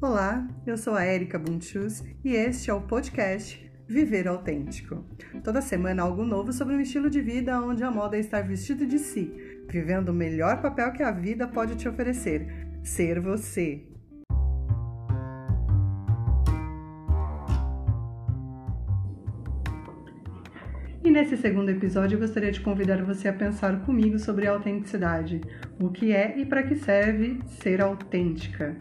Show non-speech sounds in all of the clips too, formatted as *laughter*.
Olá, eu sou a Erika Bunchus e este é o podcast Viver Autêntico. Toda semana algo novo sobre um estilo de vida onde a moda é estar vestido de si, vivendo o melhor papel que a vida pode te oferecer, ser você. E nesse segundo episódio eu gostaria de convidar você a pensar comigo sobre a autenticidade, o que é e para que serve ser autêntica.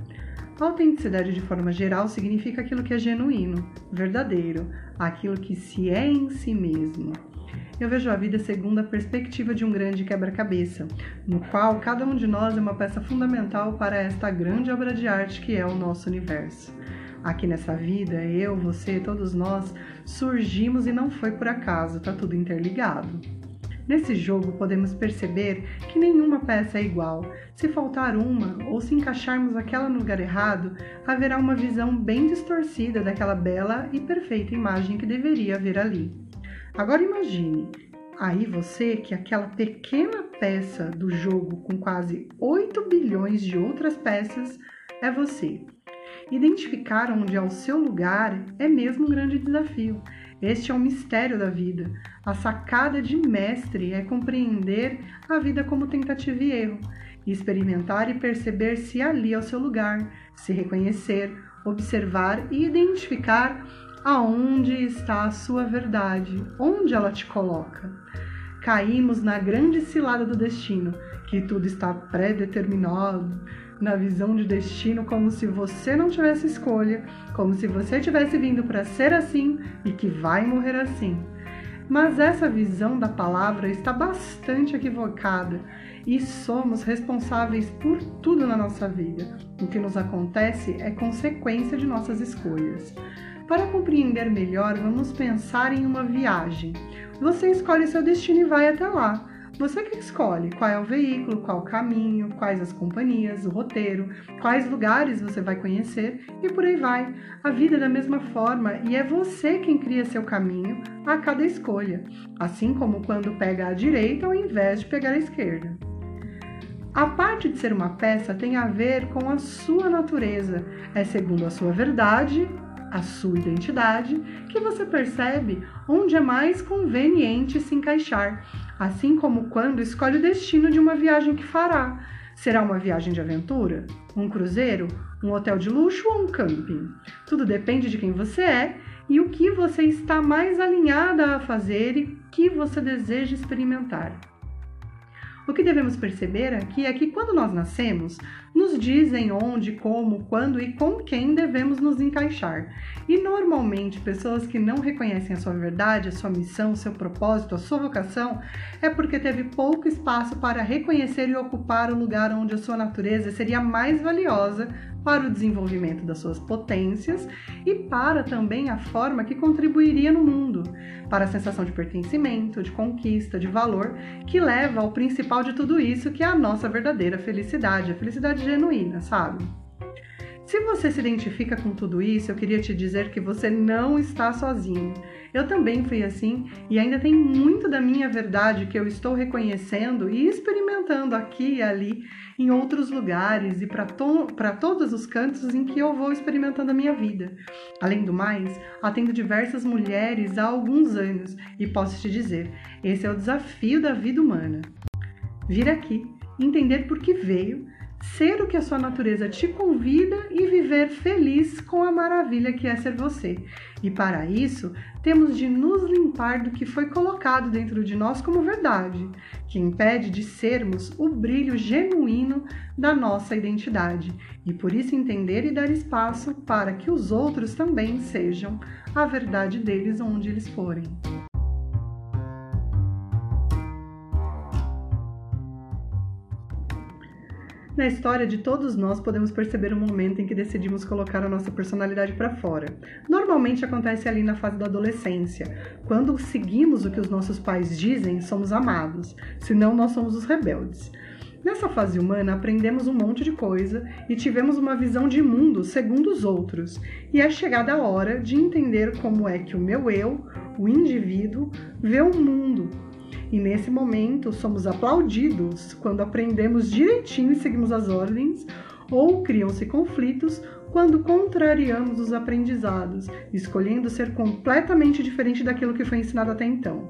Autenticidade, de forma geral, significa aquilo que é genuíno, verdadeiro, aquilo que se é em si mesmo. Eu vejo a vida segundo a perspectiva de um grande quebra-cabeça, no qual cada um de nós é uma peça fundamental para esta grande obra de arte que é o nosso universo. Aqui nessa vida, eu, você, todos nós surgimos e não foi por acaso, tá tudo interligado. Nesse jogo, podemos perceber que nenhuma peça é igual. Se faltar uma ou se encaixarmos aquela no lugar errado, haverá uma visão bem distorcida daquela bela e perfeita imagem que deveria haver ali. Agora imagine, aí você que aquela pequena peça do jogo com quase 8 bilhões de outras peças é você. Identificar onde é o seu lugar é mesmo um grande desafio. Este é o mistério da vida. A sacada de mestre é compreender a vida como tentativa e erro, experimentar e perceber se ali é o seu lugar, se reconhecer, observar e identificar aonde está a sua verdade, onde ela te coloca. Caímos na grande cilada do destino, que tudo está pré-determinado, na visão de destino como se você não tivesse escolha, como se você tivesse vindo para ser assim e que vai morrer assim. Mas essa visão da palavra está bastante equivocada e somos responsáveis por tudo na nossa vida. O que nos acontece é consequência de nossas escolhas. Para compreender melhor, vamos pensar em uma viagem. Você escolhe seu destino e vai até lá. Você que escolhe qual é o veículo, qual o caminho, quais as companhias, o roteiro, quais lugares você vai conhecer e por aí vai. A vida é da mesma forma e é você quem cria seu caminho a cada escolha, assim como quando pega a direita ao invés de pegar a esquerda. A parte de ser uma peça tem a ver com a sua natureza, é segundo a sua verdade, a sua identidade, que você percebe onde é mais conveniente se encaixar assim como quando escolhe o destino de uma viagem que fará. Será uma viagem de aventura? Um cruzeiro? Um hotel de luxo ou um camping? Tudo depende de quem você é e o que você está mais alinhada a fazer e que você deseja experimentar. O que devemos perceber aqui é que quando nós nascemos, nos dizem onde, como, quando e com quem devemos nos encaixar. E normalmente, pessoas que não reconhecem a sua verdade, a sua missão, o seu propósito, a sua vocação, é porque teve pouco espaço para reconhecer e ocupar o lugar onde a sua natureza seria mais valiosa para o desenvolvimento das suas potências e para também a forma que contribuiria no mundo, para a sensação de pertencimento, de conquista, de valor, que leva ao principal de tudo isso, que é a nossa verdadeira felicidade, a felicidade genuína, sabe? Se você se identifica com tudo isso, eu queria te dizer que você não está sozinho. Eu também fui assim e ainda tem muito da minha verdade que eu estou reconhecendo e experimentando aqui e ali, em outros lugares e para to todos os cantos em que eu vou experimentando a minha vida. Além do mais, atendo diversas mulheres há alguns anos e posso te dizer: esse é o desafio da vida humana. Vir aqui, entender por que veio ser o que a sua natureza te convida e viver feliz com a maravilha que é ser você. E para isso, temos de nos limpar do que foi colocado dentro de nós como verdade, que impede de sermos o brilho genuíno da nossa identidade, e por isso entender e dar espaço para que os outros também sejam a verdade deles onde eles forem. Na história de todos nós podemos perceber um momento em que decidimos colocar a nossa personalidade para fora. Normalmente acontece ali na fase da adolescência. Quando seguimos o que os nossos pais dizem, somos amados, senão nós somos os rebeldes. Nessa fase humana, aprendemos um monte de coisa e tivemos uma visão de mundo segundo os outros. E é chegada a hora de entender como é que o meu eu, o indivíduo, vê o mundo, e nesse momento somos aplaudidos quando aprendemos direitinho e seguimos as ordens, ou criam-se conflitos quando contrariamos os aprendizados, escolhendo ser completamente diferente daquilo que foi ensinado até então.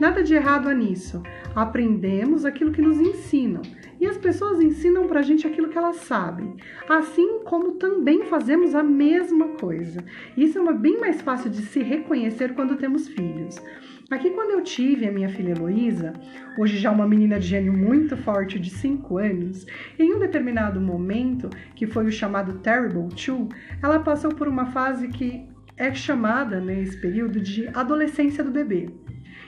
Nada de errado há nisso. Aprendemos aquilo que nos ensinam e as pessoas ensinam pra gente aquilo que elas sabem, assim como também fazemos a mesma coisa. Isso é uma bem mais fácil de se reconhecer quando temos filhos. Aqui, quando eu tive a minha filha Heloísa, hoje já uma menina de gênio muito forte de 5 anos, em um determinado momento, que foi o chamado Terrible Two, ela passou por uma fase que é chamada nesse período de adolescência do bebê.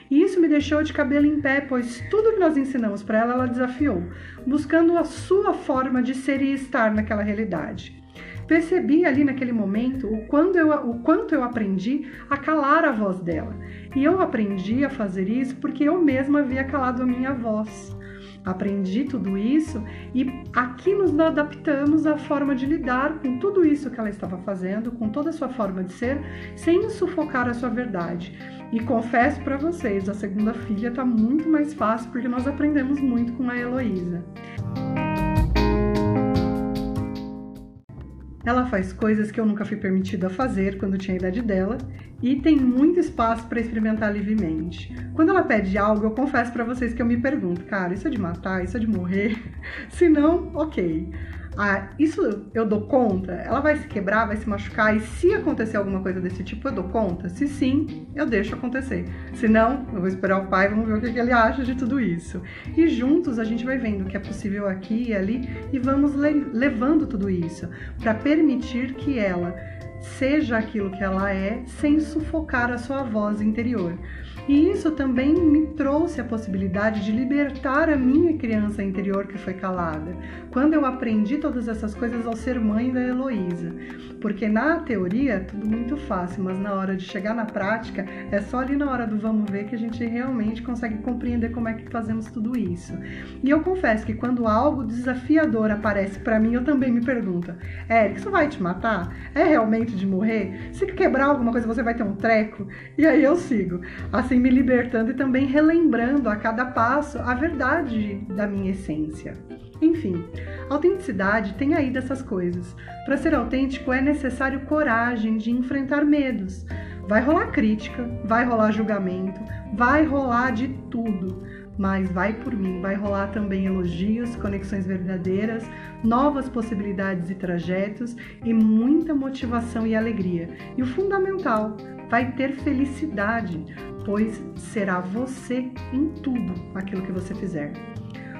E isso me deixou de cabelo em pé, pois tudo que nós ensinamos para ela, ela desafiou, buscando a sua forma de ser e estar naquela realidade. Percebi ali naquele momento o quanto, eu, o quanto eu aprendi a calar a voz dela. E eu aprendi a fazer isso porque eu mesma havia calado a minha voz. Aprendi tudo isso e aqui nos adaptamos à forma de lidar com tudo isso que ela estava fazendo, com toda a sua forma de ser, sem sufocar a sua verdade. E confesso para vocês, a segunda filha está muito mais fácil porque nós aprendemos muito com a Heloísa. Ela faz coisas que eu nunca fui permitida fazer quando tinha a idade dela e tem muito espaço para experimentar livremente. Quando ela pede algo, eu confesso para vocês que eu me pergunto, cara, isso é de matar, isso é de morrer? *laughs* Se não, ok ah, isso eu dou conta? Ela vai se quebrar, vai se machucar? E se acontecer alguma coisa desse tipo, eu dou conta? Se sim, eu deixo acontecer. Se não, eu vou esperar o pai, vamos ver o que ele acha de tudo isso. E juntos a gente vai vendo o que é possível aqui e ali e vamos levando tudo isso para permitir que ela seja aquilo que ela é sem sufocar a sua voz interior. E isso também me trouxe a possibilidade de libertar a minha criança interior que foi calada, quando eu aprendi todas essas coisas ao ser mãe da Heloísa. Porque na teoria é tudo muito fácil, mas na hora de chegar na prática, é só ali na hora do vamos ver que a gente realmente consegue compreender como é que fazemos tudo isso. E eu confesso que quando algo desafiador aparece para mim, eu também me pergunto: Eric, isso vai te matar? É realmente de morrer? Se quebrar alguma coisa, você vai ter um treco? E aí eu sigo. Assim, assim me libertando e também relembrando a cada passo a verdade da minha essência. Enfim, autenticidade tem aí dessas coisas. Para ser autêntico é necessário coragem de enfrentar medos. Vai rolar crítica, vai rolar julgamento, vai rolar de tudo mas vai por mim, vai rolar também elogios, conexões verdadeiras, novas possibilidades e trajetos e muita motivação e alegria. E o fundamental, vai ter felicidade, pois será você em tudo aquilo que você fizer.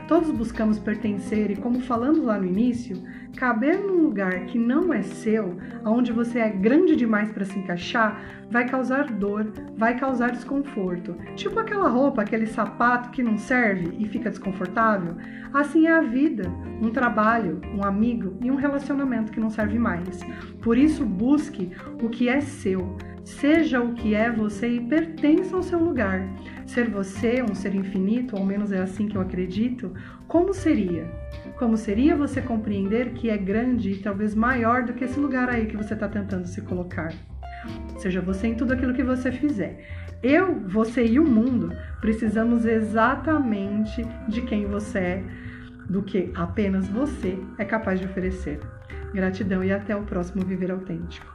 Todos buscamos pertencer e, como falamos lá no início, caber num lugar que não é seu, onde você é grande demais para se encaixar, vai causar dor, vai causar desconforto. Tipo aquela roupa, aquele sapato que não serve e fica desconfortável. Assim é a vida, um trabalho, um amigo e um relacionamento que não serve mais. Por isso, busque o que é seu Seja o que é você e pertença ao seu lugar. Ser você um ser infinito, ao menos é assim que eu acredito, como seria? Como seria você compreender que é grande e talvez maior do que esse lugar aí que você está tentando se colocar? Seja você em tudo aquilo que você fizer. Eu, você e o mundo precisamos exatamente de quem você é, do que apenas você é capaz de oferecer. Gratidão e até o próximo Viver Autêntico.